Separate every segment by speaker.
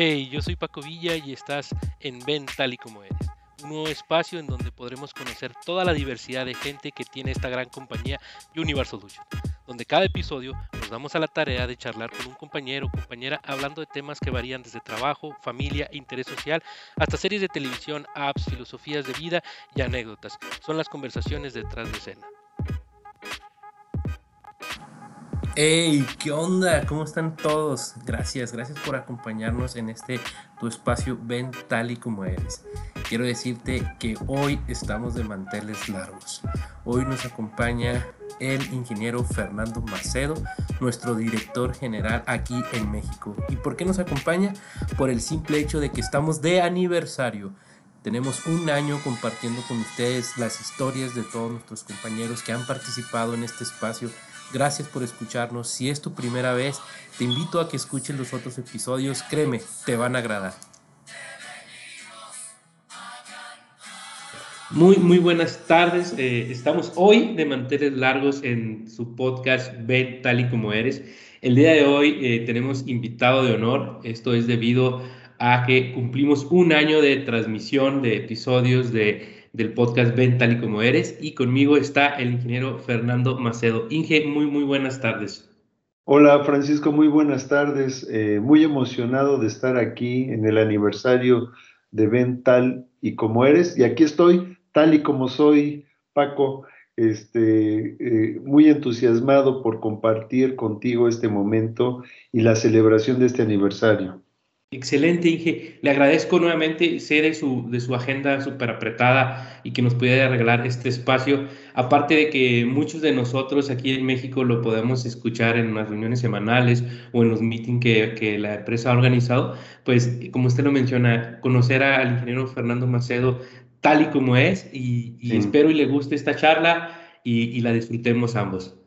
Speaker 1: Hey, yo soy Paco Villa y estás en Ven tal y como eres, un nuevo espacio en donde podremos conocer toda la diversidad de gente que tiene esta gran compañía Universal Solution, donde cada episodio nos damos a la tarea de charlar con un compañero o compañera hablando de temas que varían desde trabajo, familia, interés social, hasta series de televisión, apps, filosofías de vida y anécdotas. Son las conversaciones detrás de escena.
Speaker 2: Hey, ¿qué onda? ¿Cómo están todos? Gracias, gracias por acompañarnos en este tu espacio Ven tal y como eres. Quiero decirte que hoy estamos de manteles largos. Hoy nos acompaña el ingeniero Fernando Macedo, nuestro director general aquí en México. ¿Y por qué nos acompaña? Por el simple hecho de que estamos de aniversario. Tenemos un año compartiendo con ustedes las historias de todos nuestros compañeros que han participado en este espacio Gracias por escucharnos. Si es tu primera vez, te invito a que escuches los otros episodios. Créeme, te van a agradar. Muy, muy buenas tardes. Eh, estamos hoy de manteles largos en su podcast Ven tal y como eres. El día de hoy eh, tenemos invitado de honor. Esto es debido a que cumplimos un año de transmisión de episodios de del podcast Ven tal y como eres. Y conmigo está el ingeniero Fernando Macedo. Inge, muy, muy buenas tardes.
Speaker 3: Hola Francisco, muy buenas tardes. Eh, muy emocionado de estar aquí en el aniversario de Ven tal y como eres. Y aquí estoy, tal y como soy, Paco. Este, eh, muy entusiasmado por compartir contigo este momento y la celebración de este aniversario.
Speaker 1: Excelente, Inge. Le agradezco nuevamente, sé de su, de su agenda súper apretada y que nos pudiera regalar este espacio. Aparte de que muchos de nosotros aquí en México lo podemos escuchar en las reuniones semanales o en los meetings que, que la empresa ha organizado, pues como usted lo menciona, conocer al ingeniero Fernando Macedo tal y como es y, espero y le guste esta charla y, y la disfrutemos ambos.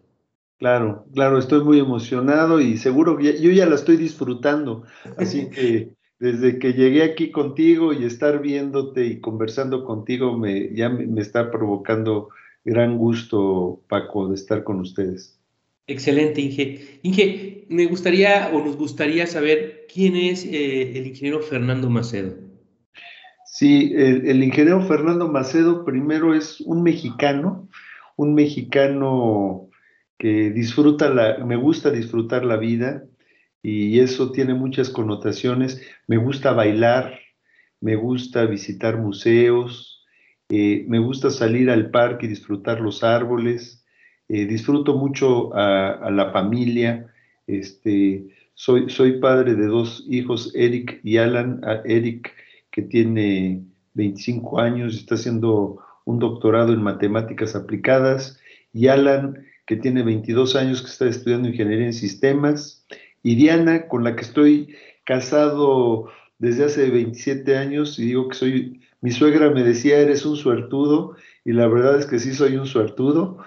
Speaker 3: Claro, claro, estoy muy emocionado y seguro que yo ya la estoy disfrutando. Así que desde que llegué aquí contigo y estar viéndote y conversando contigo, me, ya me, está provocando gran gusto, Paco, de estar con ustedes.
Speaker 1: Excelente, Inge. Inge, me gustaría o nos gustaría saber quién es eh, el ingeniero Fernando Macedo.
Speaker 3: Sí, el ingeniero Fernando Macedo primero es un mexicano, un mexicano que disfruta la, me gusta disfrutar la vida y eso tiene muchas connotaciones. Me gusta bailar, me gusta visitar museos, eh, me gusta salir al parque y disfrutar los árboles, eh, disfruto mucho a, la familia, este, soy, soy padre de dos hijos, Eric y Alan, Eric que tiene 25 años, está haciendo un doctorado en matemáticas aplicadas, y Alan que tiene 22 años, que está estudiando ingeniería en sistemas, y Diana, con la que estoy casado desde hace 27 años, y digo que soy, mi suegra me decía, eres un suertudo, y la verdad es que sí soy un suertudo.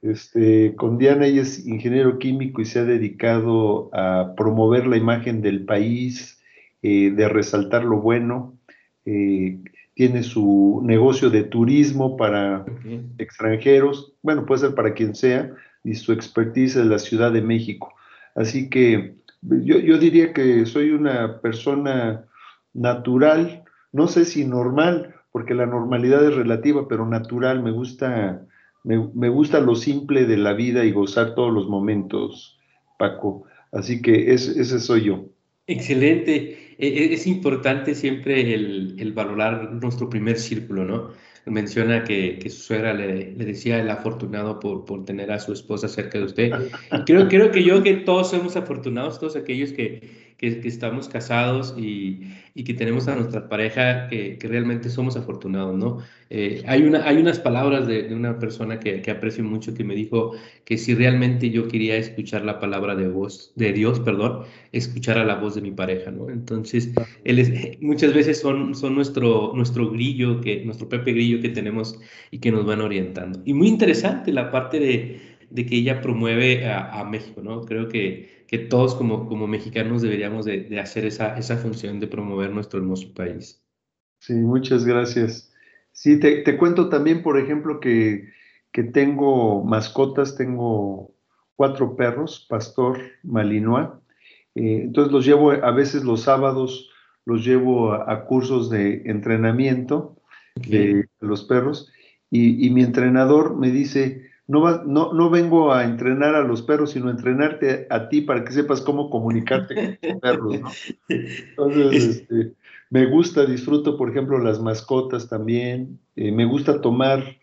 Speaker 3: Este, con Diana, ella es ingeniero químico y se ha dedicado a promover la imagen del país, eh, de resaltar lo bueno. Eh, tiene su negocio de turismo para extranjeros, bueno, puede ser para quien sea, y su expertise es la Ciudad de México. Así que yo, yo diría que soy una persona natural, no sé si normal, porque la normalidad es relativa, pero natural, me gusta, me, gusta lo simple de la vida y gozar todos los momentos, Paco. Así que ese soy yo.
Speaker 1: Excelente. E, e, es importante siempre el, el, valorar nuestro primer círculo, ¿no? Menciona que, que su suegra le, le, decía el afortunado por, por tener a su esposa cerca de usted. Creo, creo que yo que todos somos afortunados, todos aquellos que, que, que estamos casados y, y, que tenemos a nuestra pareja, que, que realmente somos afortunados, ¿no? Eh, hay, una, hay unas palabras de, de una persona que, que, aprecio mucho que me dijo que si realmente yo quería escuchar la palabra de voz, de Dios, perdón, escuchar a la voz de mi pareja, ¿no? Entonces, él es, muchas veces son, son nuestro, nuestro grillo, que, nuestro Pepe Grillo que tenemos y que nos van orientando. Y muy interesante la parte de, de que ella promueve a, México, ¿no? Creo que, que todos como, como mexicanos deberíamos de, de, hacer esa, esa función de promover nuestro hermoso país.
Speaker 3: Sí, muchas gracias. Sí, te, te cuento también, por ejemplo, que, que tengo mascotas, tengo cuatro perros, pastor, malinois. Eh, entonces los llevo a veces los sábados, los llevo a, cursos de entrenamiento de los perros y, mi entrenador me dice, no, no, no vengo a entrenar a los perros, sino a entrenarte a, ti para que sepas cómo comunicarte con los perros, ¿no? Entonces, este, me gusta, disfruto, por ejemplo, las mascotas también, eh, me gusta tomar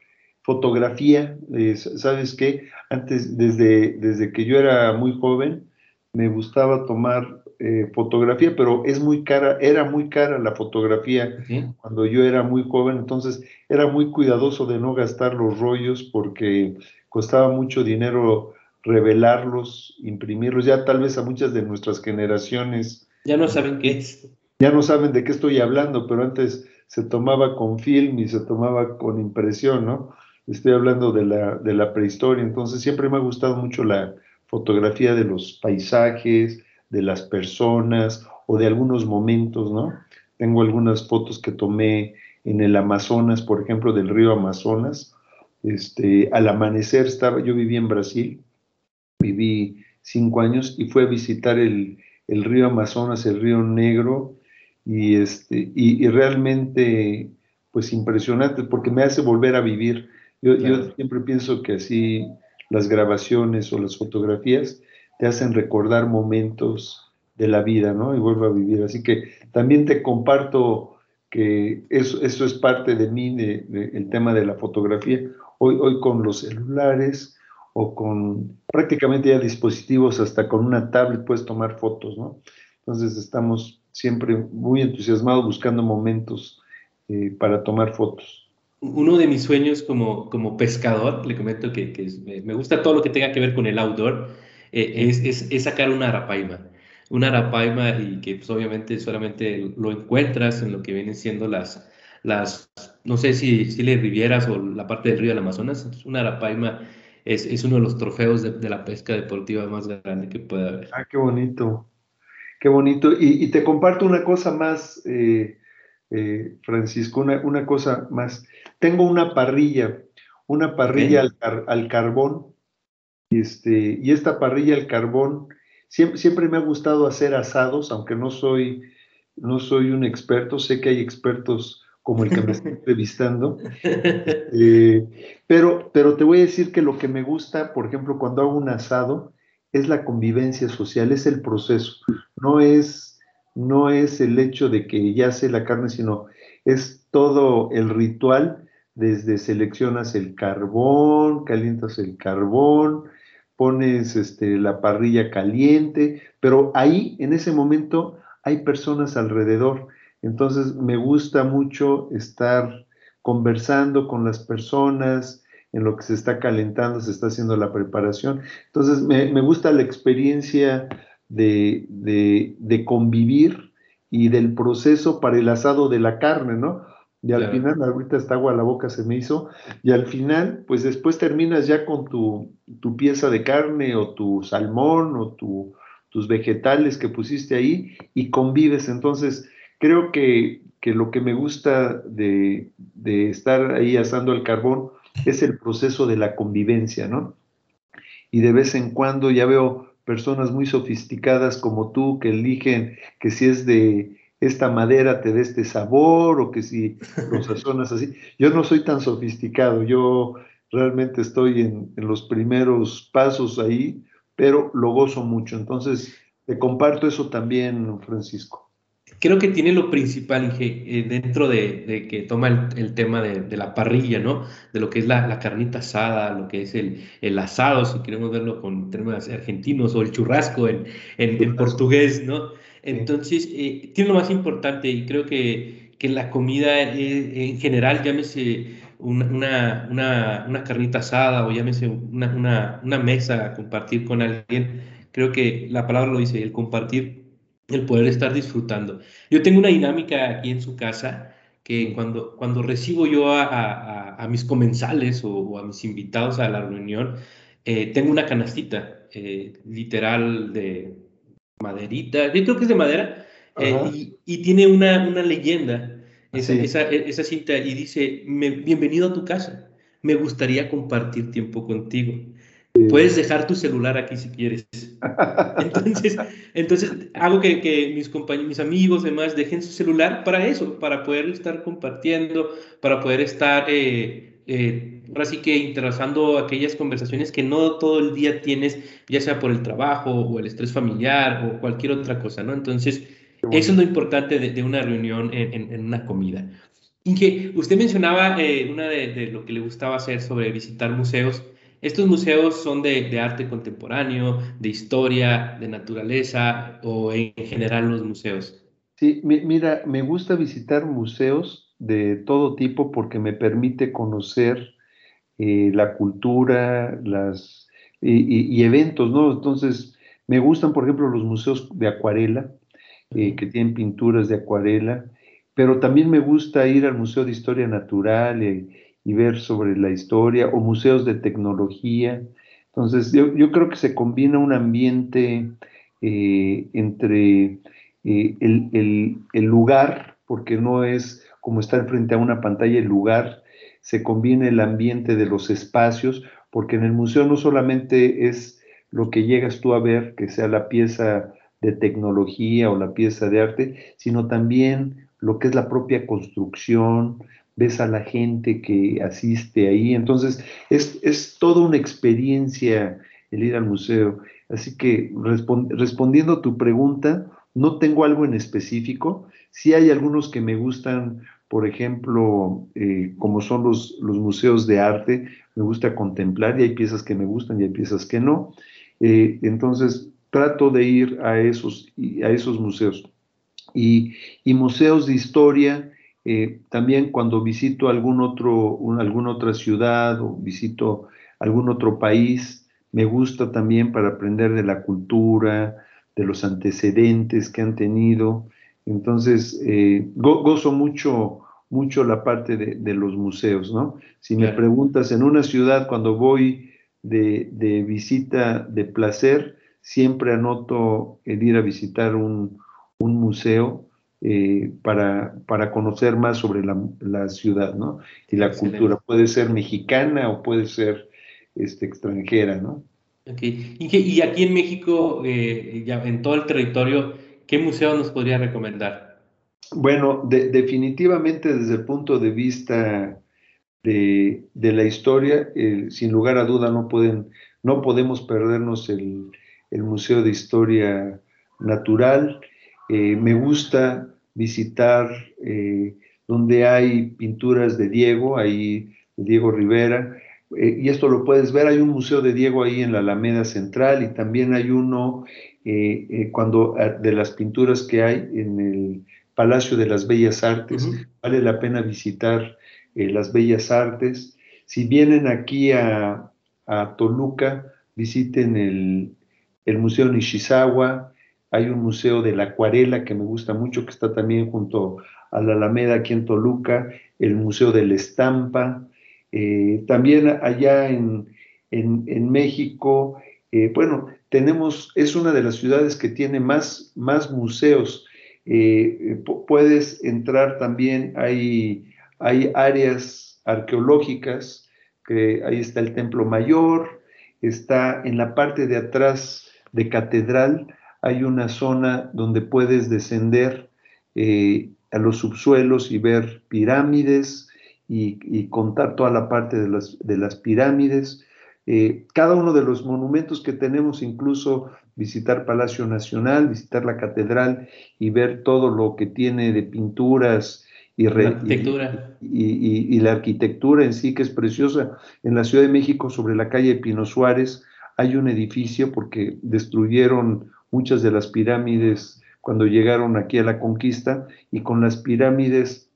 Speaker 3: fotografía, eh, ¿sabes qué? Antes, desde, desde que yo era muy joven, me gustaba tomar eh, fotografía, pero es muy cara, era muy cara la fotografía cuando yo era muy joven, entonces era muy cuidadoso de no gastar los rollos porque costaba mucho dinero revelarlos, imprimirlos, ya tal vez a muchas de nuestras generaciones.
Speaker 1: Ya no saben qué es.
Speaker 3: Ya no saben de qué estoy hablando, pero antes se tomaba con film y se tomaba con impresión, ¿no? Estoy hablando de la, de la prehistoria, entonces siempre me ha gustado mucho la fotografía de los paisajes, de las personas o de algunos momentos, ¿no? Tengo algunas fotos que tomé en el Amazonas, por ejemplo, del río Amazonas. Este, al amanecer estaba, yo viví en Brasil, viví cinco años y fui a visitar el, río Amazonas, el río Negro, y, este, y, realmente, pues impresionante, porque me hace volver a vivir. Yo, yo siempre pienso que así las grabaciones o las fotografías te hacen recordar momentos de la vida, ¿no? Y vuelvo a vivir. Así que también te comparto que eso, eso es parte de mí, de, el tema de la fotografía. Hoy, hoy con los celulares o con prácticamente ya dispositivos, hasta con una tablet puedes tomar fotos, ¿no? Entonces estamos siempre muy entusiasmados buscando momentos eh, para tomar fotos.
Speaker 1: Uno de mis sueños como, como pescador, le comento que, que me gusta todo lo que tenga que ver con el outdoor, eh, es, es, sacar una arapaima. Una arapaima y que pues, obviamente solamente lo encuentras en lo que vienen siendo las, las no sé si, si le Rivieras o la parte del río del Amazonas. una arapaima es, es, uno de los trofeos de, de, la pesca deportiva más grande que puede haber.
Speaker 3: Ah, qué bonito. Qué bonito. Y, y te comparto una cosa más, eh, eh, Francisco, una, una, cosa más. Tengo una parrilla, una parrilla al, al, carbón este, y esta parrilla al carbón, siempre, siempre, me ha gustado hacer asados, aunque no soy, no soy un experto, sé que hay expertos como el que me está entrevistando, eh, pero, pero te voy a decir que lo que me gusta, por ejemplo, cuando hago un asado, es la convivencia social, es el proceso, no es, no es el hecho de que ya sé la carne, sino es todo el ritual, desde seleccionas el carbón, calientas el carbón, pones este, la parrilla caliente, pero ahí, en ese momento, hay personas alrededor. Entonces, me gusta mucho estar conversando con las personas, en lo que se está calentando, se está haciendo la preparación. Entonces, me, gusta la experiencia de, de, convivir y del proceso para el asado de la carne, ¿no? Y al final, ahorita está agua a la boca se me hizo, y al final, pues después terminas ya con tu, tu pieza de carne o tu salmón o tu, tus vegetales que pusiste ahí y convives. Entonces, creo que, que lo que me gusta de, de, estar ahí asando el carbón es el proceso de la convivencia, ¿no? Y de vez en cuando ya veo personas muy sofisticadas como tú que eligen que si es de esta madera te dé este sabor o que si lo sazonas así. Yo no soy tan sofisticado, yo realmente estoy en, los primeros pasos ahí, pero lo gozo mucho. Entonces, te comparto eso también, Francisco.
Speaker 1: Creo que tiene lo principal eh, dentro de, que toma el, tema de, la parrilla, ¿no? De lo que es la, carnita asada, lo que es el, el, asado, si queremos verlo con términos argentinos, o el churrasco en, en portugués, ¿no? Entonces, eh, tiene lo más importante y creo que, que la comida eh, en general, llámese una, una, una, carnita asada o llámese una, una, mesa a compartir con alguien, creo que la palabra lo dice, el compartir, el poder estar disfrutando. Yo tengo una dinámica aquí en su casa que cuando, cuando recibo yo a, a, a mis comensales o, a mis invitados a la reunión, eh, tengo una canastita literal de maderita, yo creo que es de madera, eh, y, tiene una, una leyenda, esa, esa, esa, cinta, y dice, bienvenido a tu casa, me gustaría compartir tiempo contigo. Puedes dejar tu celular aquí si quieres. Entonces, entonces hago que, que mis compañeros, mis amigos, demás, dejen su celular para eso, para poder estar compartiendo, para poder estar, eh, eh, ahora sí que interesando aquellas conversaciones que no todo el día tienes, ya sea por el trabajo o el estrés familiar o cualquier otra cosa, ¿no? Entonces, eso es lo importante de, de una reunión en, en, en, una comida. Inge, usted mencionaba eh, una de, de lo que le gustaba hacer sobre visitar museos. Estos museos son de, de, arte contemporáneo, de historia, de naturaleza o en general los museos.
Speaker 3: Sí, mira, me gusta visitar museos de todo tipo porque me permite conocer eh, la cultura, las y, eventos, ¿no? Entonces, me gustan, por ejemplo, los museos de acuarela, eh, que tienen pinturas de acuarela, pero también me gusta ir al Museo de Historia Natural. Eh, y ver sobre la historia, o museos de tecnología. Entonces, yo, yo creo que se combina un ambiente entre el, el, el, lugar, porque no es como estar frente a una pantalla el lugar, se combina el ambiente de los espacios, porque en el museo no solamente es lo que llegas tú a ver, que sea la pieza de tecnología o la pieza de arte, sino también lo que es la propia construcción, ves a la gente que asiste ahí. Entonces, es, es toda una experiencia el ir al museo. Así que respond, respondiendo a tu pregunta, no tengo algo en específico. Sí hay algunos que me gustan, por ejemplo, eh, como son los, los, museos de arte, me gusta contemplar y hay piezas que me gustan y hay piezas que no. Eh, entonces, trato de ir a esos, a esos museos. Y, y museos de historia, eh, también cuando visito algún otro, un, alguna otra ciudad o visito algún otro país, me gusta también para aprender de la cultura, de los antecedentes que han tenido. Entonces, eh, go, gozo mucho, mucho la parte de, de los museos, ¿no? Si claro. me preguntas, en una ciudad, cuando voy de, de, visita de placer, siempre anoto el ir a visitar un, un museo eh, para, para, conocer más sobre la, la ciudad, ¿no? Y la Excelente. cultura. Puede ser mexicana o puede ser este, extranjera, ¿no?
Speaker 1: Y, aquí en México, eh, en todo el territorio, ¿qué museo nos podría recomendar?
Speaker 3: Bueno, de, definitivamente desde el punto de vista de, de la historia, eh, sin lugar a duda no, pueden, no podemos perdernos el, el Museo de Historia Natural. Eh, me gusta visitar eh, donde hay pinturas de Diego, ahí Diego Rivera, eh, y esto lo puedes ver, hay un museo de Diego ahí en la Alameda Central y también hay uno eh, eh, cuando de las pinturas que hay en el Palacio de las Bellas Artes, uh -huh. vale la pena visitar las Bellas Artes. Si vienen aquí a, a Toluca, visiten el, el Museo Nishizawa, hay un museo de la acuarela que me gusta mucho, que está también junto a la Alameda aquí en Toluca, el Museo de la Estampa, eh, también allá en, en, México, eh, bueno, tenemos, es una de las ciudades que tiene más, más museos. Eh, puedes entrar también, hay, hay áreas arqueológicas, que ahí está el Templo Mayor, está en la parte de atrás de Catedral, hay una zona donde puedes descender a los subsuelos y ver pirámides y, y, contar toda la parte de las, de las pirámides. Eh, cada uno de los monumentos que tenemos, incluso visitar Palacio Nacional, visitar la catedral y ver todo lo que tiene de pinturas y,
Speaker 1: la arquitectura.
Speaker 3: Y, y, y, la arquitectura en sí, que es preciosa. En la Ciudad de México, sobre la calle Pino Suárez, hay un edificio porque destruyeron muchas de las pirámides cuando llegaron aquí a la conquista y con las pirámides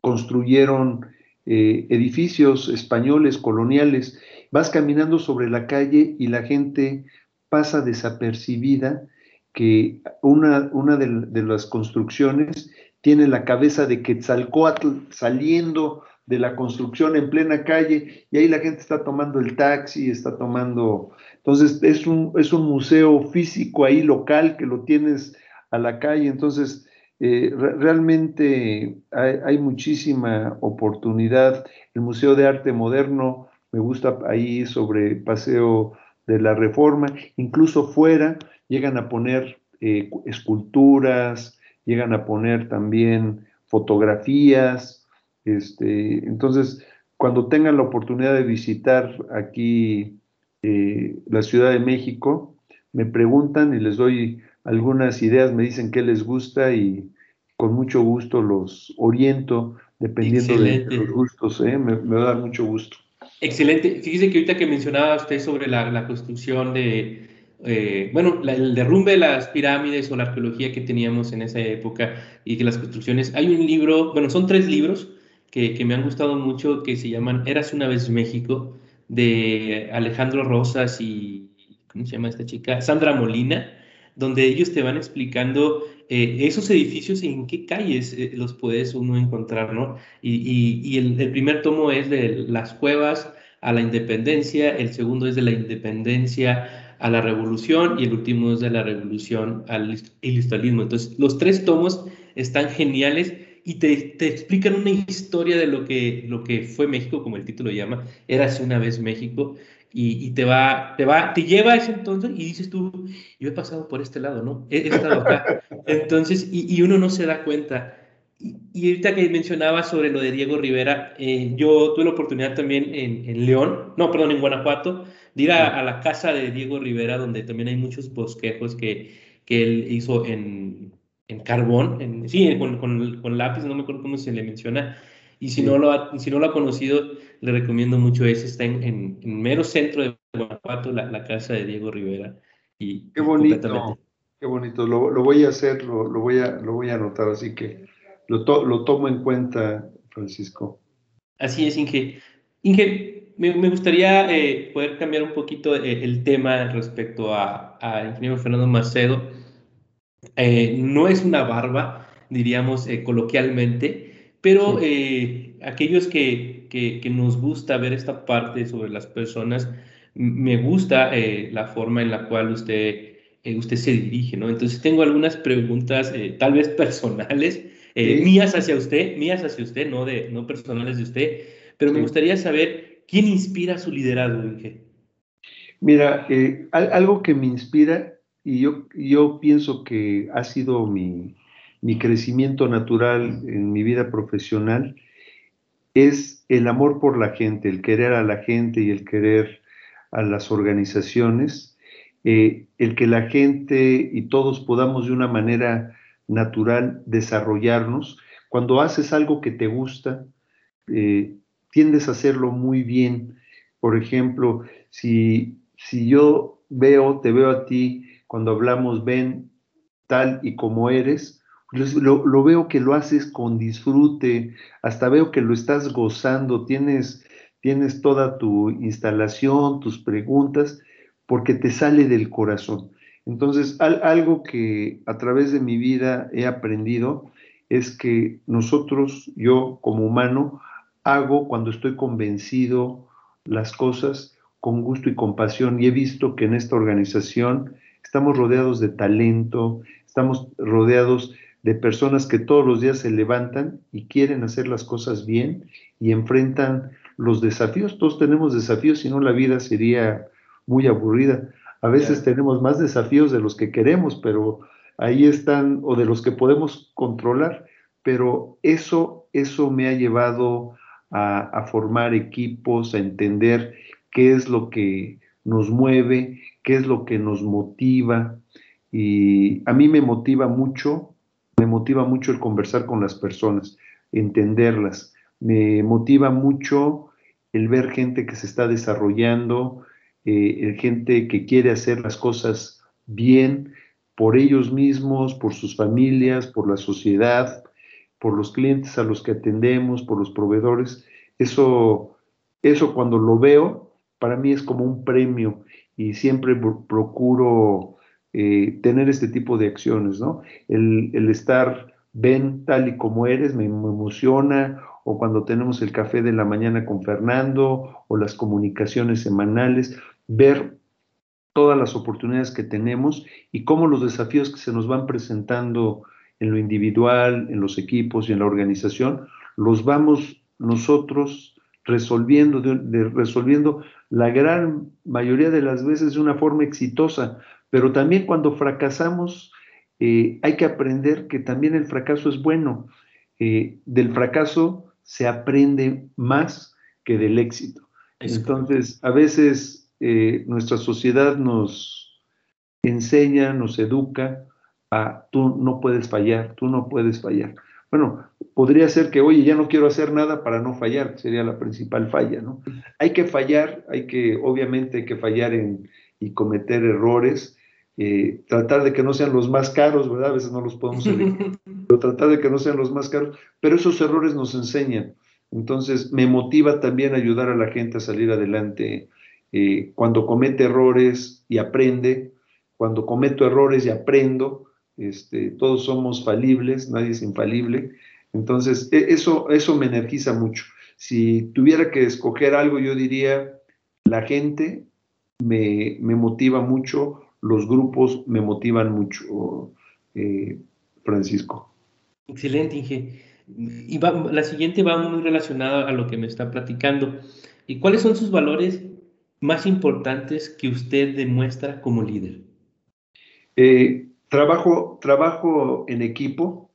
Speaker 3: construyeron eh, edificios españoles, coloniales. Vas caminando sobre la calle y la gente pasa desapercibida que una, una de, las construcciones tiene la cabeza de Quetzalcoatl saliendo de la construcción en plena calle y ahí la gente está tomando el taxi, está tomando... Entonces es un, es un museo físico ahí local que lo tienes a la calle, entonces eh, re realmente hay, hay, muchísima oportunidad. El Museo de Arte Moderno me gusta ahí sobre Paseo de la Reforma, incluso fuera llegan a poner eh, esculturas, llegan a poner también fotografías, este, entonces cuando tengan la oportunidad de visitar aquí eh, la Ciudad de México, me preguntan y les doy algunas ideas, me dicen qué les gusta y con mucho gusto los oriento dependiendo de los gustos, ¿eh? me, va a dar mucho gusto.
Speaker 1: Excelente. Fíjese que ahorita que mencionaba usted sobre la, construcción de, eh, bueno, el derrumbe de las pirámides o la arqueología que teníamos en esa época y que las construcciones, hay un libro, bueno, son tres libros que, que me han gustado mucho que se llaman Eras una vez México, de Alejandro Rosas y, ¿cómo se llama esta chica? Sandra Molina, donde ellos te van explicando eh, esos edificios en qué calles eh, los puedes uno encontrar, ¿no? Y, el, primer tomo es de las cuevas a la independencia, el segundo es de la independencia a la revolución y el último es de la revolución al industrialismo. Entonces, los tres tomos están geniales y te, te, explican una historia de lo que, lo que fue México, como el título llama, Érase una vez México, y, te va, te va, te lleva a ese entonces y dices tú, yo he pasado por este lado, ¿no? He, estado acá. Entonces, y, y, uno no se da cuenta. Y, y, ahorita que mencionaba sobre lo de Diego Rivera, eh, yo tuve la oportunidad también en, en, León, no, perdón, en Guanajuato, de ir a, la casa de Diego Rivera, donde también hay muchos bosquejos que, que él hizo en, en carbón, en, sí, con, con, con lápiz, no me acuerdo cómo se le menciona, y si, no lo ha, si no lo ha conocido, le recomiendo mucho ese. Está en, en, mero centro de Guanajuato, la, la, casa de Diego Rivera. Y,
Speaker 3: qué bonito, qué bonito. Lo, lo, voy a hacer, lo, lo, voy a, lo voy a anotar, así que lo, lo tomo en cuenta, Francisco.
Speaker 1: Así es, Inge. Inge, me, me gustaría eh, poder cambiar un poquito eh, el tema respecto a, a ingeniero Fernando Macedo. Eh, no es una barba, diríamos coloquialmente, pero eh, aquellos que, que, nos gusta ver esta parte sobre las personas, me gusta eh, la forma en la cual usted, eh, usted se dirige, ¿no? Entonces tengo algunas preguntas, tal vez personales, mías hacia usted, mías hacia usted, no, de, no personales de usted, pero me gustaría saber quién inspira su liderazgo, Inge.
Speaker 3: Mira, algo que me inspira, y yo, yo pienso que ha sido mi, mi crecimiento natural en mi vida profesional es el amor por la gente, el querer a la gente y el querer a las organizaciones, eh, el que la gente y todos podamos de una manera natural desarrollarnos. Cuando haces algo que te gusta, eh, tiendes a hacerlo muy bien. Por ejemplo, si, si yo veo, te veo a ti, cuando hablamos, ven tal y como eres, lo, veo que lo haces con disfrute, hasta veo que lo estás gozando, tienes, tienes toda tu instalación, tus preguntas, porque te sale del corazón. Entonces, algo que a través de mi vida he aprendido es que nosotros, yo como humano, hago cuando estoy convencido las cosas con gusto y compasión. Y he visto que en esta organización estamos rodeados de talento, estamos rodeados de personas que todos los días se levantan y quieren hacer las cosas bien y enfrentan los desafíos. Todos tenemos desafíos, si no la vida sería muy aburrida. A veces tenemos más desafíos de los que queremos, pero ahí están, o de los que podemos controlar, pero eso, eso me ha llevado a, a formar equipos, a entender qué es lo que nos mueve, qué es lo que nos motiva. Y a mí me motiva mucho me motiva mucho el conversar con las personas, entenderlas. Me motiva mucho el ver gente que se está desarrollando, eh, gente que quiere hacer las cosas bien por ellos mismos, por sus familias, por la sociedad, por los clientes a los que atendemos, por los proveedores. Eso, eso cuando lo veo, para mí es como un premio y siempre procuro eh, tener este tipo de acciones, ¿no? El, estar, ven tal y como eres, me, emociona, o cuando tenemos el café de la mañana con Fernando, o las comunicaciones semanales, ver todas las oportunidades que tenemos y cómo los desafíos que se nos van presentando en lo individual, en los equipos y en la organización, los vamos nosotros resolviendo, resolviendo la gran mayoría de las veces de una forma exitosa, pero también cuando fracasamos eh, hay que aprender que también el fracaso es bueno. Eh, del fracaso se aprende más que del éxito. Entonces, a veces eh, nuestra sociedad nos enseña, nos educa a tú no puedes fallar, tú no puedes fallar. Bueno, podría ser que, oye, ya no quiero hacer nada para no fallar, sería la principal falla, ¿no? Hay que fallar, hay que, obviamente, hay que fallar en, y cometer errores, eh, tratar de que no sean los más caros, ¿verdad? A veces no los podemos elegir, pero tratar de que no sean los más caros, pero esos errores nos enseñan. Entonces, me motiva también ayudar a la gente a salir adelante eh, cuando comete errores y aprende, cuando cometo errores y aprendo, este, todos somos falibles, nadie es infalible. Entonces, e, eso, eso me energiza mucho. Si tuviera que escoger algo, yo diría, la gente me, motiva mucho, los grupos me motivan mucho, eh, Francisco.
Speaker 1: Excelente, Inge. Y la siguiente va muy relacionada a lo que me está platicando. ¿Y cuáles son sus valores más importantes que usted demuestra como líder?
Speaker 3: Eh, trabajo, trabajo en equipo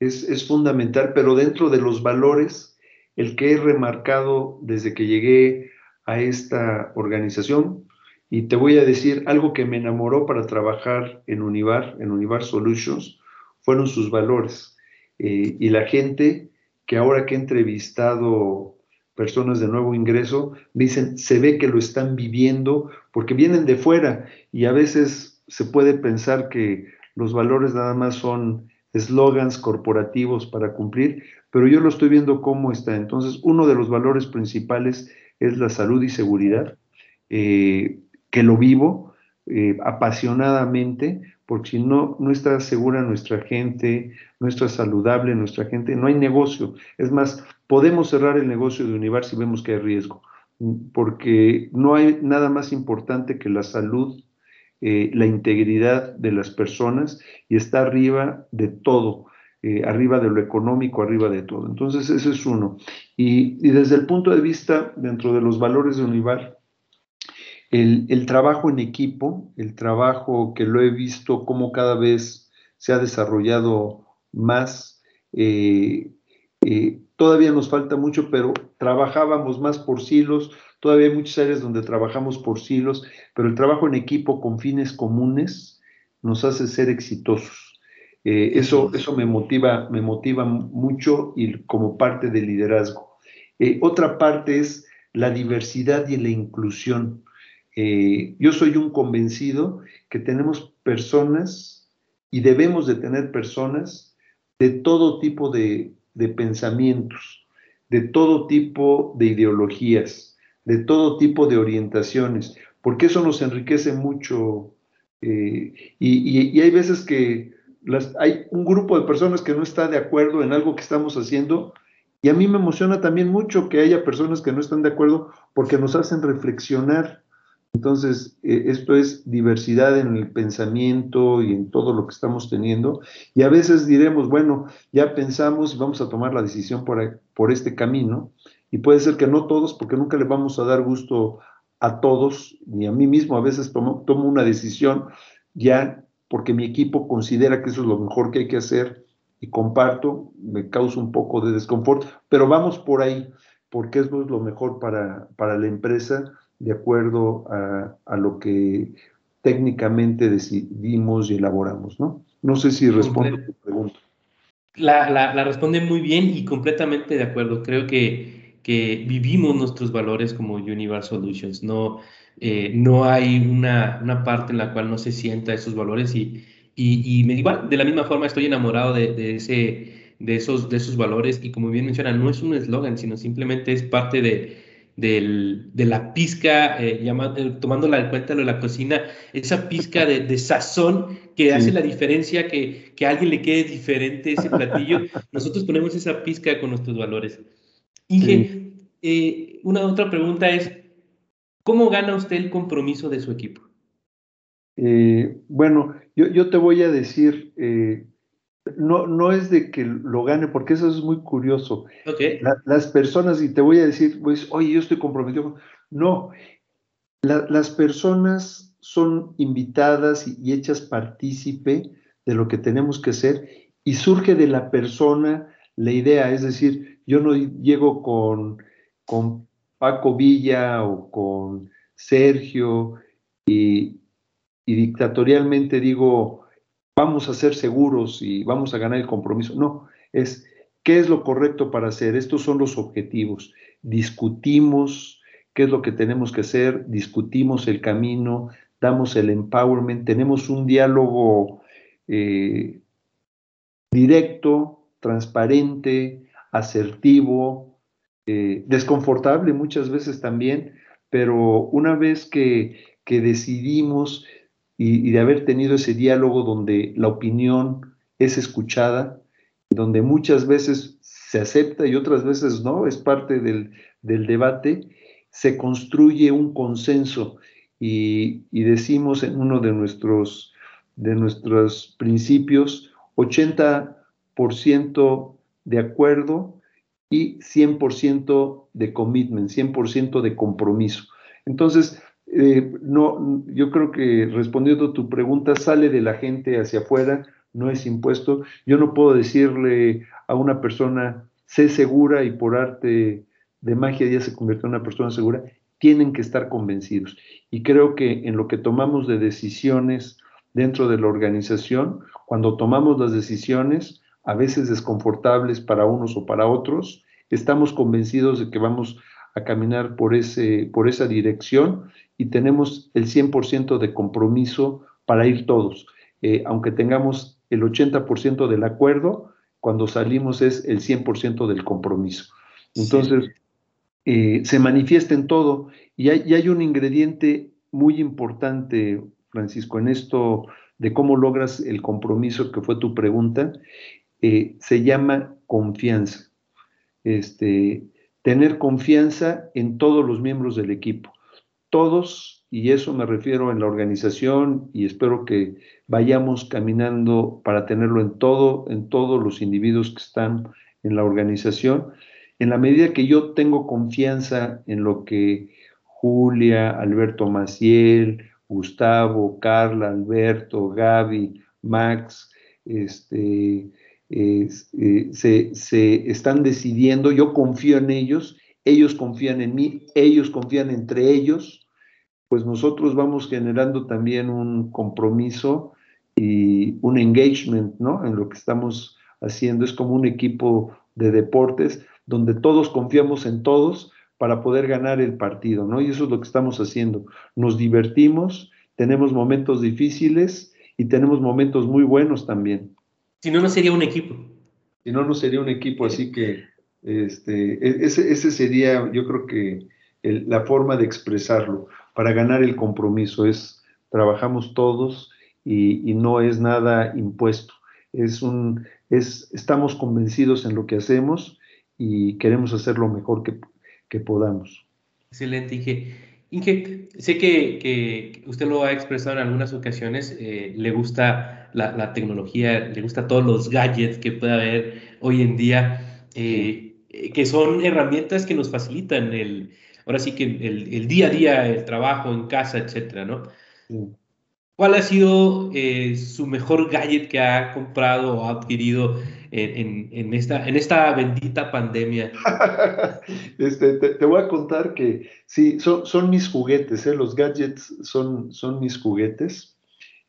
Speaker 3: es, fundamental, pero dentro de los valores, el que he remarcado desde que llegué a esta organización, y te voy a decir algo que me enamoró para trabajar en Univar, en Univar Solutions, fueron sus valores. Eh, y la gente que ahora que he entrevistado personas de nuevo ingreso, dicen, se ve que lo están viviendo porque vienen de fuera y a veces se puede pensar que los valores nada más son eslogans corporativos para cumplir, pero yo lo estoy viendo cómo está. Entonces, uno de los valores principales es la salud y seguridad, eh, que lo vivo eh, apasionadamente, porque si no, no está segura nuestra gente, no está saludable nuestra gente, no hay negocio. Es más, podemos cerrar el negocio de Univar si vemos que hay riesgo, porque no hay nada más importante que la salud eh, la integridad de las personas y está arriba de todo, eh, arriba de lo económico, arriba de todo. Entonces, ese es uno. Y, desde el punto de vista, dentro de los valores de Univar, el, trabajo en equipo, el trabajo que lo he visto como cada vez se ha desarrollado más, eh, todavía nos falta mucho, pero trabajábamos más por silos, Todavía hay muchas áreas donde trabajamos por silos, pero el trabajo en equipo con fines comunes nos hace ser exitosos. Eh, eso, eso me motiva, me motiva mucho y como parte del liderazgo. Eh, otra parte es la diversidad y la inclusión. Eh, yo soy un convencido que tenemos personas y debemos de tener personas de todo tipo de, pensamientos, de todo tipo de ideologías, de todo tipo de orientaciones, porque eso nos enriquece mucho. Eh, y, hay veces que hay un grupo de personas que no está de acuerdo en algo que estamos haciendo, y a mí me emociona también mucho que haya personas que no están de acuerdo porque nos hacen reflexionar. Entonces, eh, esto es diversidad en el pensamiento y en todo lo que estamos teniendo. Y a veces diremos, bueno, ya pensamos y vamos a tomar la decisión por, por este camino, y puede ser que no todos, porque nunca le vamos a dar gusto a todos, ni a mí mismo. A veces tomo, tomo una decisión ya porque mi equipo considera que eso es lo mejor que hay que hacer y comparto, me causa un poco de desconfort, pero vamos por ahí, porque eso es lo mejor para, para la empresa, de acuerdo a, a, lo que técnicamente decidimos y elaboramos, ¿no? No sé si respondo a tu pregunta.
Speaker 1: La, la, la responde muy bien y completamente de acuerdo. Creo que que vivimos nuestros valores como Universal Solutions. No, eh, no hay una, una, parte en la cual no se sienta esos valores y, y, y igual, de la misma forma estoy enamorado de, de, ese, de, esos, de esos valores y como bien menciona, no es un eslogan, sino simplemente es parte de, de la pizca, eh, eh tomándola en cuenta de la cocina, esa pizca de, de sazón que hace la diferencia, que, que a alguien le quede diferente ese platillo. Nosotros ponemos esa pizca con nuestros valores. Inge, eh, una otra pregunta es, ¿cómo gana usted el compromiso de su equipo?
Speaker 3: Eh, bueno, yo, te voy a decir, eh, no, no es de que lo gane, porque eso es muy curioso. las personas, y te voy a decir, pues, oye, yo estoy comprometido. No, las personas son invitadas y, hechas partícipe de lo que tenemos que hacer y surge de la persona la idea, es decir, yo no llego con, con Paco Villa o con Sergio y, y dictatorialmente digo, vamos a ser seguros y vamos a ganar el compromiso. No, es qué es lo correcto para hacer. Estos son los objetivos. Discutimos qué es lo que tenemos que hacer, discutimos el camino, damos el empowerment, tenemos un diálogo eh, directo, transparente, asertivo, eh, desconfortable muchas veces también, pero una vez que, que decidimos y, de haber tenido ese diálogo donde la opinión es escuchada, donde muchas veces se acepta y otras veces no, es parte del, debate, se construye un consenso y, decimos en uno de nuestros, de nuestros principios, 80% de acuerdo y 100% de commitment, 100% de compromiso. Entonces, eh, no, yo creo que respondiendo a tu pregunta, sale de la gente hacia afuera, no es impuesto. Yo no puedo decirle a una persona, sé segura y por arte de magia ya se convirtió en una persona segura. Tienen que estar convencidos. Y creo que en lo que tomamos de decisiones dentro de la organización, cuando tomamos las decisiones, a veces desconfortables para unos o para otros, estamos convencidos de que vamos a caminar por, ese, por esa dirección y tenemos el 100% de compromiso para ir todos. Eh, aunque tengamos el 80% del acuerdo, cuando salimos es el 100% del compromiso. Entonces, eh, se manifiesta en todo y hay, hay, un ingrediente muy importante, Francisco, en esto de cómo logras el compromiso, que fue tu pregunta, eh, se llama confianza. Este, tener confianza en todos los miembros del equipo. Todos, y eso me refiero en la organización y espero que vayamos caminando para tenerlo en todo, en todos los individuos que están en la organización. En la medida que yo tengo confianza en lo que Julia, Alberto Maciel, Gustavo, Carla, Alberto, Gaby, Max, este, eh, se, se, están decidiendo, yo confío en ellos, ellos confían en mí, ellos confían entre ellos, pues nosotros vamos generando también un compromiso y un engagement, ¿no? En lo que estamos haciendo. Es como un equipo de deportes donde todos confiamos en todos para poder ganar el partido, ¿no? Y eso es lo que estamos haciendo. Nos divertimos, tenemos momentos difíciles y tenemos momentos muy buenos también.
Speaker 1: Si no, no sería un equipo.
Speaker 3: Si no, no sería un equipo, así que este, e, ese, ese sería, yo creo que la forma de expresarlo. Para ganar el compromiso es, trabajamos todos y, no es nada impuesto. Es un, es, estamos convencidos en lo que hacemos y queremos hacer lo mejor que, que podamos.
Speaker 1: Excelente, Inge. Inge, sé que, que, usted lo ha expresado en algunas ocasiones, eh, le gusta la, la, tecnología, le gusta todos los gadgets que puede haber hoy en día, eh, que son herramientas que nos facilitan el, ahora sí que el, el día a día, el trabajo en casa, etcétera, ¿no? ¿Cuál ha sido eh, su mejor gadget que ha comprado o adquirido en, esta, en esta bendita pandemia?
Speaker 3: este, te, voy a contar que sí, son, son mis juguetes, ¿eh? los gadgets son, son mis juguetes,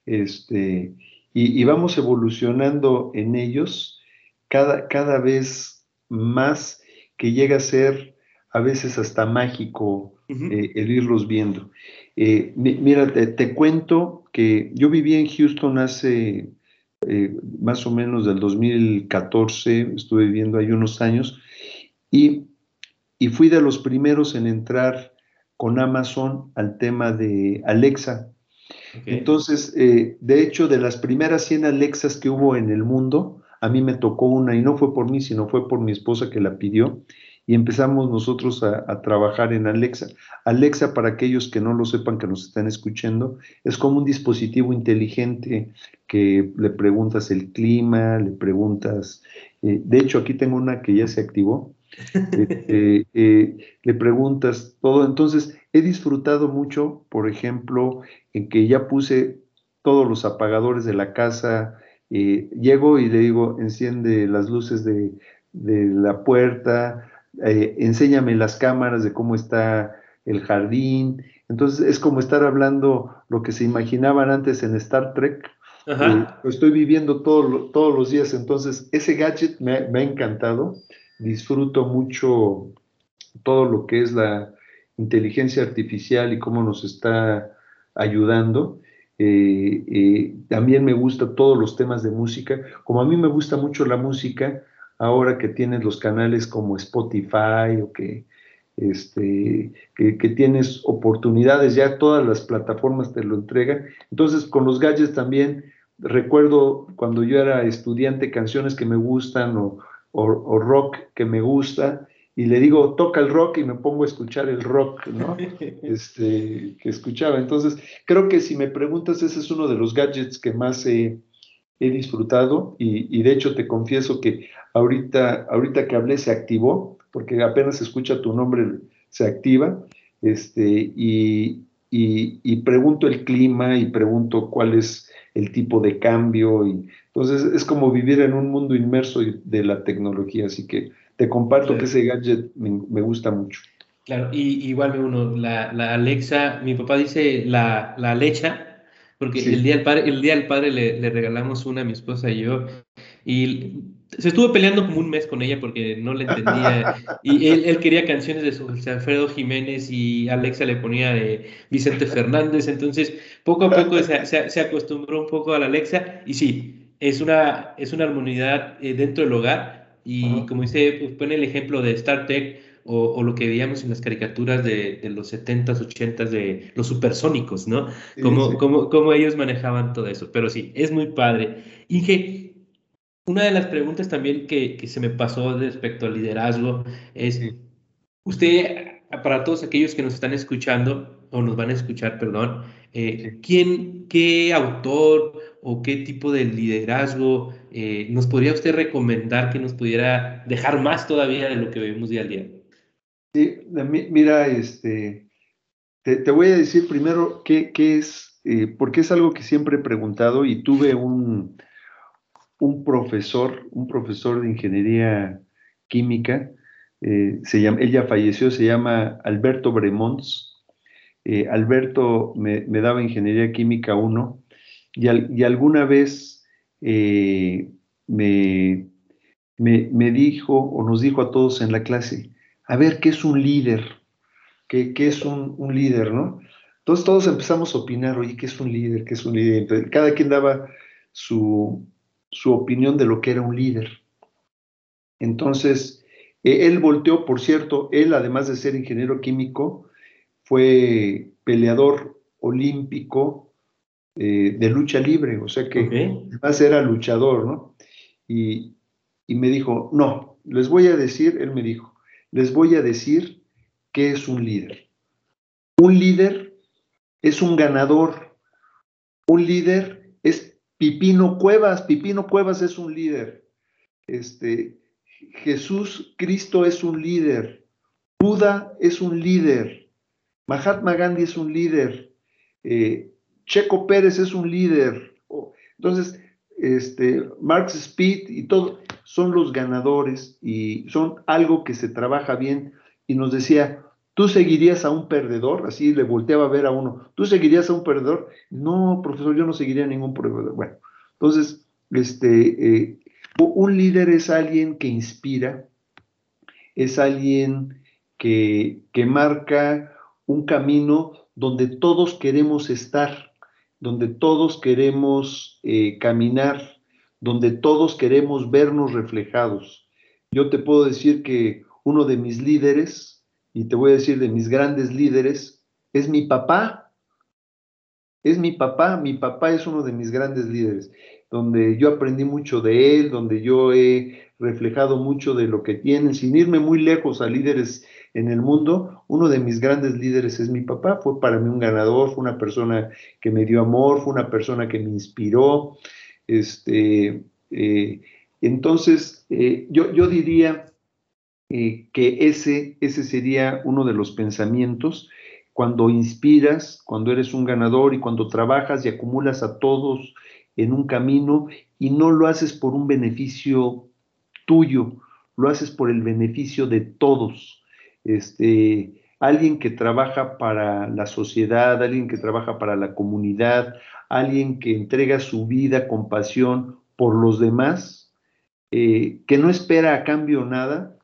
Speaker 3: este, y, vamos evolucionando en ellos cada, cada vez más que llega a ser a veces hasta mágico eh, el irlos viendo. Eh, mira, te, cuento que yo viví en Houston hace eh, más o menos del 2014, estuve viviendo ahí unos años, y, fui de los primeros en entrar con Amazon al tema de Alexa. Entonces, eh, de hecho, de las primeras 100 Alexas que hubo en el mundo, a mí me tocó una, y no fue por mí, sino fue por mi esposa que la pidió, y empezamos nosotros a, trabajar en Alexa. Alexa, para aquellos que no lo sepan, que nos están escuchando, es como un dispositivo inteligente que le preguntas el clima, le preguntas, eh, de hecho aquí tengo una que ya se activó, este, eh, le preguntas todo. Entonces, he disfrutado mucho, por ejemplo, en que ya puse todos los apagadores de la casa, eh, llego y le digo, enciende las luces de, de la puerta, enséñame las cámaras de cómo está el jardín. Entonces es como estar hablando lo que se imaginaban antes en Star Trek. Eh, lo estoy viviendo todos los días. Entonces ese gadget me, ha encantado. Disfruto mucho todo lo que es la inteligencia artificial y cómo nos está ayudando. Eh, también me gusta todos los temas de música. Como a mí me gusta mucho la música, ahora que tienes los canales como Spotify o que, este, que, tienes oportunidades, ya todas las plataformas te lo entregan. Entonces, con los gadgets también, recuerdo cuando yo era estudiante canciones que me gustan o, rock que me gusta, y le digo, toca el rock y me pongo a escuchar el rock, ¿no? Este, que escuchaba. Entonces, creo que si me preguntas, ese es uno de los gadgets que más he, he disfrutado y, de hecho te confieso que ahorita, ahorita que hablé se activó, porque apenas se escucha tu nombre, se activa, este, y, pregunto el clima y pregunto cuál es el tipo de cambio. Y, entonces es como vivir en un mundo inmerso de la tecnología, así que te comparto que ese gadget me, gusta mucho.
Speaker 1: Claro, y igual uno, la, la Alexa, mi papá dice la, la Alexa, porque el, día del padre, el día del padre le, regalamos una a mi esposa y yo, y se estuvo peleando como un mes con ella porque no le entendía, y él, quería canciones de José Alfredo Jiménez y Alexa le ponía de Vicente Fernández, entonces poco a poco se, acostumbró un poco a la Alexa, y sí, es una, es una armonía eh, dentro del hogar, y como dice, pues, pone el ejemplo de Star Trek, o, lo que veíamos en las caricaturas de, los 70s, 80s de los supersónicos, ¿no? Cómo, ellos manejaban todo eso. Pero sí, es muy padre. Inge, una de las preguntas también que, se me pasó respecto al liderazgo es, usted, para todos aquellos que nos están escuchando, o nos van a escuchar, perdón, eh, ¿quién, qué autor o qué tipo de liderazgo eh, nos podría usted recomendar que nos pudiera dejar más todavía de lo que vemos día a día?
Speaker 3: Sí, mira, este, te, voy a decir primero qué, es, eh, porque es algo que siempre he preguntado y tuve un, un profesor, un profesor de ingeniería química, eh, se llama, ella falleció, se llama Alberto Bremons. Eh, Alberto me, daba ingeniería química 1 y, y, alguna vez me, me dijo o nos dijo a todos en la clase, a ver qué es un líder, qué, es un, líder, ¿no? Entonces todos empezamos a opinar, oye, ¿qué es un líder? ¿Qué es un líder? Cada quien daba su, opinión de lo que era un líder. Entonces, e, él volteó, por cierto, él además de ser ingeniero químico, fue peleador olímpico eh, de lucha libre, o sea que además era luchador, ¿no? y me dijo, no, les voy a decir, él me dijo, les voy a decir qué es un líder. Un líder es un ganador. Un líder es Pipino Cuevas. Pipino Cuevas es un líder. Este, Jesús Cristo es un líder. Buda es un líder. Mahatma Gandhi es un líder. Eh, Checo Pérez es un líder. Entonces, este, Marx Speed y todo son los ganadores y son algo que se trabaja bien. Y nos decía, ¿tú seguirías a un perdedor? Así le volteaba a ver a uno, ¿tú seguirías a un perdedor? No, profesor, yo no seguiría a ningún perdedor. Bueno, entonces, este, eh, un líder es alguien que inspira, es alguien que, que marca un camino donde todos queremos estar, donde todos queremos eh, caminar donde todos queremos vernos reflejados. Yo te puedo decir que uno de mis líderes, y te voy a decir de mis grandes líderes, es mi papá. es mi papá, mi papá es uno de mis grandes líderes, donde yo aprendí mucho de él, donde yo he reflejado mucho de lo que tienen, sin irme muy lejos a líderes en el mundo, uno de mis grandes líderes es mi papá, fue para mí un ganador, fue una persona que me dio amor, fue una persona que me inspiró, este, eh, entonces eh, yo, yo, diría eh, que ese, ese sería uno de los pensamientos cuando inspiras, cuando eres un ganador y cuando trabajas y acumulas a todos en un camino y no lo haces por un beneficio tuyo, lo haces por el beneficio de todos. Este, alguien que trabaja para la sociedad, alguien que trabaja para la comunidad, alguien que entrega su vida con pasión por los demás, eh, que no espera a cambio nada,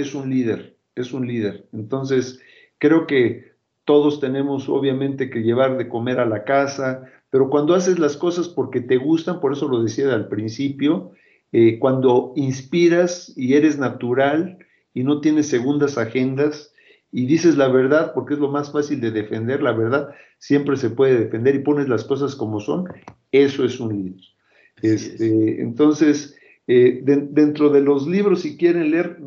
Speaker 3: es un líder, es un líder. Entonces, creo que todos tenemos obviamente que llevar de comer a la casa, pero cuando haces las cosas porque te gustan, por eso lo decía al principio, eh, cuando inspiras y eres natural y no tienes segundas agendas y dices la verdad, porque es lo más fácil de defender, la verdad siempre se puede defender y pones las cosas como son, eso es un líder. Este, entonces, eh, dentro de los libros, si quieren leer,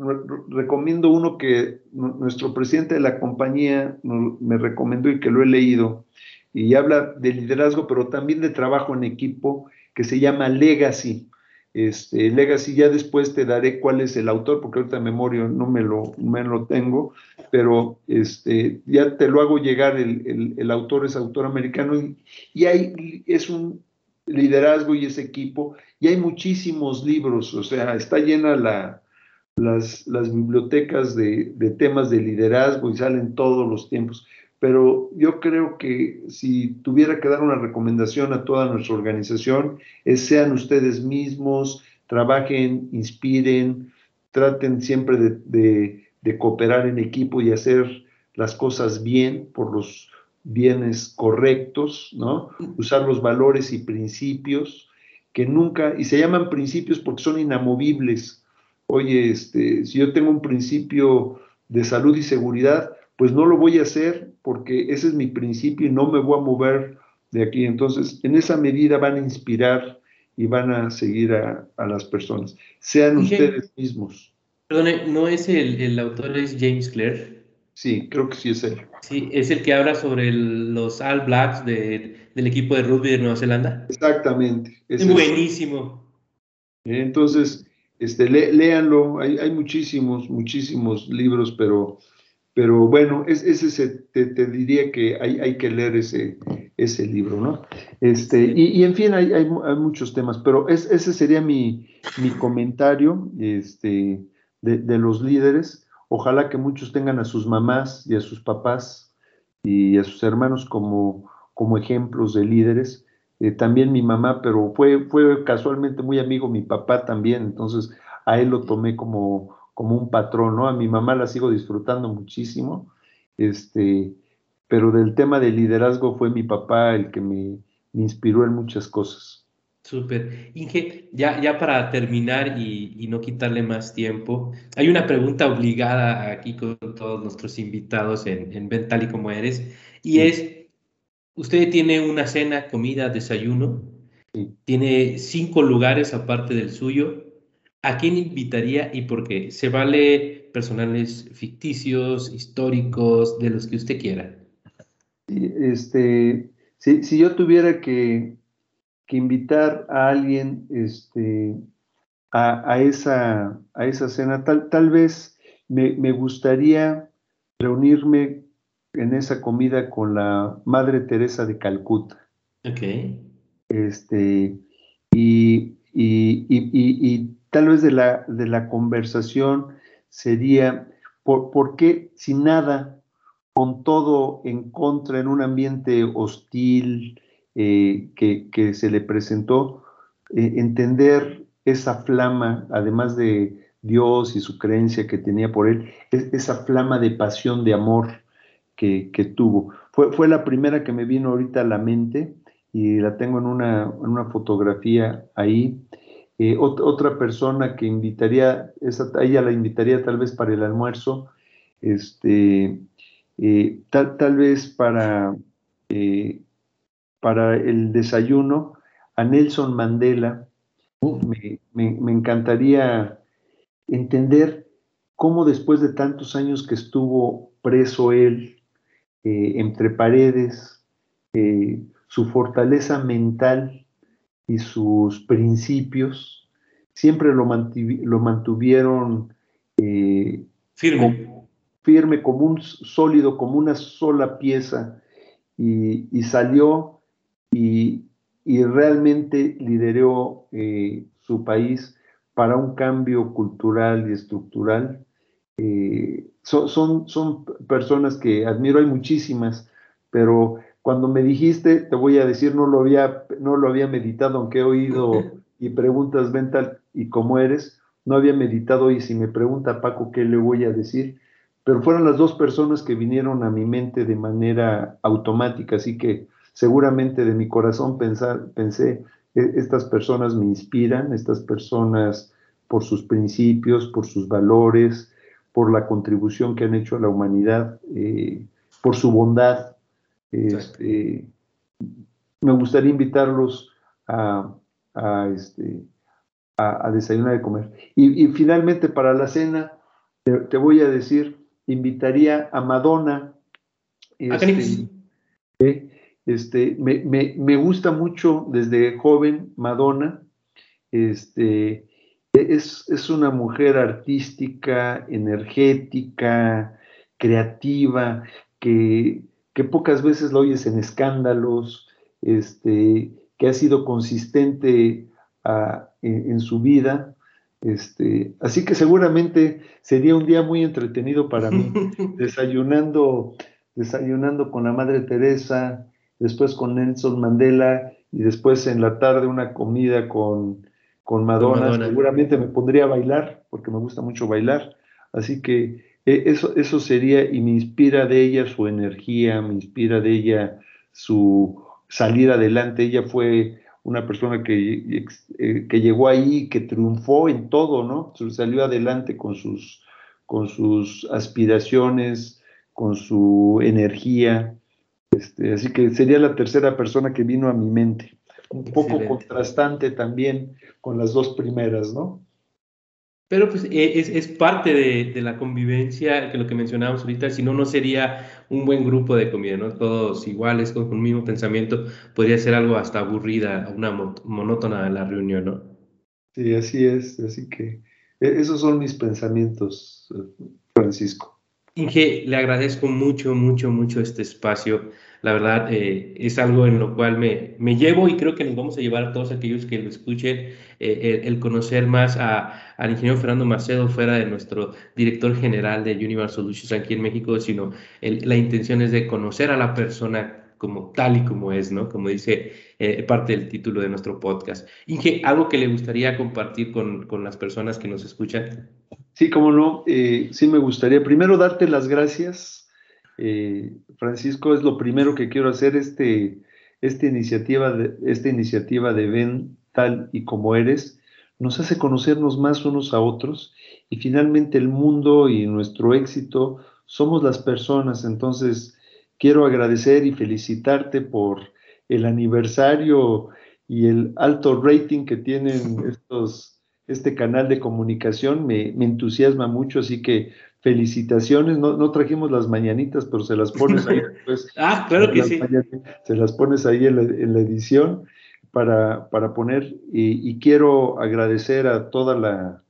Speaker 3: recomiendo uno que nuestro presidente de la compañía me recomendó y que lo he leído, y habla de liderazgo, pero también de trabajo en equipo, que se llama Legacy. Este, Legacy, ya después te daré cuál es el autor, porque ahorita memoria no me lo, me lo tengo, pero este, ya te lo hago llegar, el, el, autor es autor americano y, y ahí es un liderazgo y ese equipo, y hay muchísimos libros, o sea, está llena la, las, bibliotecas de, de, temas de liderazgo y salen todos los tiempos. Pero yo creo que si tuviera que dar una recomendación a toda nuestra organización, es sean ustedes mismos, trabajen, inspiren, traten siempre de, de, de cooperar en equipo y hacer las cosas bien por los bienes correctos, ¿no? Usar los valores y principios que nunca, y se llaman principios porque son inamovibles. Oye, este, si yo tengo un principio de salud y seguridad, pues no lo voy a hacer porque ese es mi principio y no me voy a mover de aquí. Entonces, en esa medida van a inspirar y van a seguir a, las personas. Sean ustedes mismos.
Speaker 1: Perdone, ¿no es el, el autor es James Clear?
Speaker 3: Sí, creo que sí es él.
Speaker 1: Sí, es el que habla sobre los All Blacks del equipo de rugby de Nueva Zelanda.
Speaker 3: Exactamente.
Speaker 1: Es buenísimo.
Speaker 3: Entonces, este, léanlo. Hay, hay, muchísimos, muchísimos libros, pero, pero bueno, es, ese te, te, diría que hay, hay, que leer ese, ese libro, ¿no? Este, y, y en fin, hay, hay, muchos temas, pero es, ese sería mi, mi comentario este, de, de los líderes. Ojalá que muchos tengan a sus mamás y a sus papás y a sus hermanos como, como ejemplos de líderes. Eh, también mi mamá, pero fue, fue casualmente muy amigo mi papá también, entonces a él lo tomé como, como un patrón, ¿no? A mi mamá la sigo disfrutando muchísimo, este, pero del tema del liderazgo fue mi papá el que me, me inspiró en muchas cosas.
Speaker 1: Súper. Inge, ya, ya para terminar y, no quitarle más tiempo, hay una pregunta obligada aquí con todos nuestros invitados en, en Ven y como eres, y es, usted tiene una cena, comida, desayuno, tiene cinco lugares aparte del suyo, ¿a quién invitaría y por qué? Se vale personales ficticios, históricos, de los que usted quiera.
Speaker 3: Este, si, si yo tuviera que que invitar a alguien este, a, esa, a esa cena. Tal, tal vez me, gustaría reunirme en esa comida con la Madre Teresa de Calcuta.
Speaker 1: Ok.
Speaker 3: Este, y, y, tal vez de la, de la conversación sería, ¿por, ¿por qué sin nada, con todo en contra, en un ambiente hostil, eh, que, se le presentó, eh, entender esa flama, además de Dios y su creencia que tenía por él, esa flama de pasión, de amor que, tuvo. Fue, fue, la primera que me vino ahorita a la mente y la tengo en una, una fotografía ahí. Eh, otra persona que invitaría, esa, ella la invitaría tal vez para el almuerzo, este, tal, tal vez para para el desayuno a Nelson Mandela.
Speaker 1: Uh.
Speaker 3: Me, encantaría entender cómo después de tantos años que estuvo preso él, eh, entre paredes, eh, su fortaleza mental y sus principios siempre lo, mantuvieron eh,
Speaker 1: firme.
Speaker 3: Como, firme, como un sólido, como una sola pieza, y, salió y, realmente lideró eh, su país para un cambio cultural y estructural. Eh, son, son, personas que admiro, hay muchísimas, pero cuando me dijiste, te voy a decir, no lo había, no lo había meditado, aunque he oído y preguntas, Vental, y cómo eres, no había meditado y si me pregunta Paco qué le voy a decir, pero fueron las dos personas que vinieron a mi mente de manera automática, así que seguramente de mi corazón pensar, pensé, e, estas personas me inspiran, estas personas por sus principios, por sus valores, por la contribución que han hecho a la humanidad, eh, por su bondad. Este, me gustaría invitarlos a, a, este, a, desayunar y comer. Y, finalmente para la cena, te, voy a decir, invitaría a Madonna.
Speaker 1: Este,
Speaker 3: eh, este me, gusta mucho desde joven Madonna. Este, es, es una mujer artística, energética, creativa, que, que pocas veces lo oyes en escándalos, este, que ha sido consistente en, su vida. Este, así que seguramente sería un día muy entretenido para mí, desayunando, desayunando con la Madre Teresa, después con Nelson Mandela y después en la tarde una comida con, con Madonna. Seguramente me pondría a bailar, porque me gusta mucho bailar. Así que eh, eso, eso sería, y me inspira de ella su energía, me inspira de ella su salir adelante. Ella fue una persona que, eh, que llegó ahí, que triunfó en todo, ¿no? Salió adelante con sus, con sus aspiraciones, con su energía. Este, así que sería la tercera persona que vino a mi mente. Un poco contrastante también con las dos primeras, ¿no?
Speaker 1: Pero pues e, es, es parte de, de, la convivencia, que lo que mencionábamos ahorita, si no, no sería un buen grupo de comida, ¿no? Todos iguales, con el mismo pensamiento, podría ser algo hasta aburrida, una monótona la reunión, ¿no?
Speaker 3: Sí, así es, así que e, esos son mis pensamientos, Francisco.
Speaker 1: Inge, le agradezco mucho, mucho, mucho este espacio la verdad eh, es algo en lo cual me, me, llevo y creo que nos vamos a llevar a todos aquellos que lo escuchen eh, el, conocer más a, al ingeniero Fernando Macedo fuera de nuestro director general de Universal Solutions aquí en México, sino la intención es de conocer a la persona como tal y como es, ¿no? Como dice eh, parte del título de nuestro podcast. Inge, ¿algo que le gustaría compartir con, con las personas que nos escuchan?
Speaker 3: Sí, como no, sí me gustaría primero darte las gracias eh, Francisco, es lo primero que quiero hacer, este, esta, iniciativa esta iniciativa de Ven tal y como eres, nos hace conocernos más unos a otros y finalmente el mundo y nuestro éxito somos las personas. Entonces, quiero agradecer y felicitarte por el aniversario y el alto rating que tienen estos, este canal de comunicación. Me, me entusiasma mucho, así que felicitaciones, no, trajimos las mañanitas, pero se las pones ahí después.
Speaker 1: ah, claro que sí.
Speaker 3: Se las pones ahí en la, edición para, para poner, y, quiero agradecer a toda la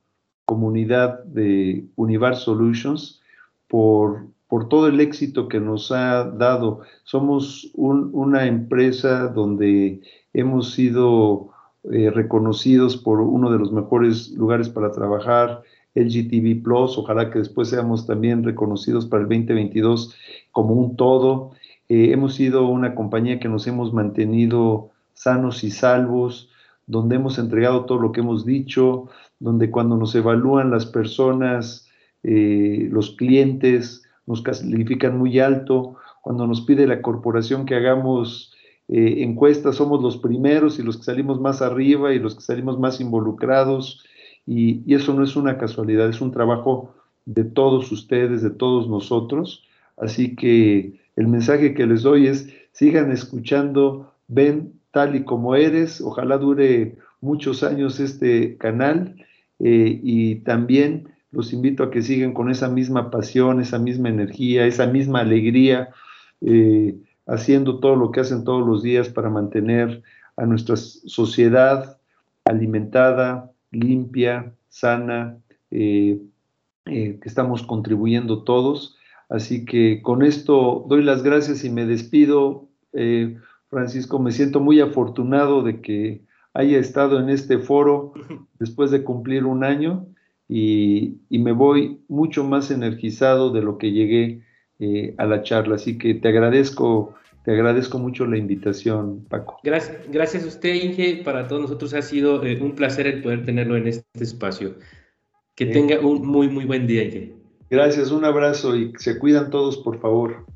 Speaker 3: comunidad de Univar Solutions por, por todo el éxito que nos ha dado. Somos una empresa donde hemos sido eh, reconocidos por uno de los mejores lugares para trabajar, LGTB Plus, ojalá que después seamos también reconocidos para el 2022 como un todo. Eh, hemos sido una compañía que nos hemos mantenido sanos y salvos, donde hemos entregado todo lo que hemos dicho, donde cuando nos evalúan las personas, eh, los clientes, nos califican muy alto, cuando nos pide la corporación que hagamos eh, encuestas, somos los primeros y los que salimos más arriba y los que salimos más involucrados. Y, eso no es una casualidad, es un trabajo de todos ustedes, de todos nosotros. Así que el mensaje que les doy es, sigan escuchando ven tal y como eres. Ojalá dure muchos años este canal eh, y también los invito a que sigan con esa misma pasión, esa misma energía, esa misma alegría, eh, haciendo todo lo que hacen todos los días para mantener a nuestra sociedad alimentada, limpia, sana, eh, que estamos contribuyendo todos. Así que con esto doy las gracias y me despido. Francisco, me siento muy afortunado de que haya estado en este foro después de cumplir un año y, me voy mucho más energizado de lo que llegué eh, a la charla. Así que te agradezco, te agradezco mucho la invitación, Paco.
Speaker 1: Gracias, gracias a usted, Inge. Para todos nosotros ha sido eh, un placer el poder tenerlo en este espacio. Que tenga un muy, muy buen día, Inge.
Speaker 3: Gracias, un abrazo y se cuidan todos, por favor.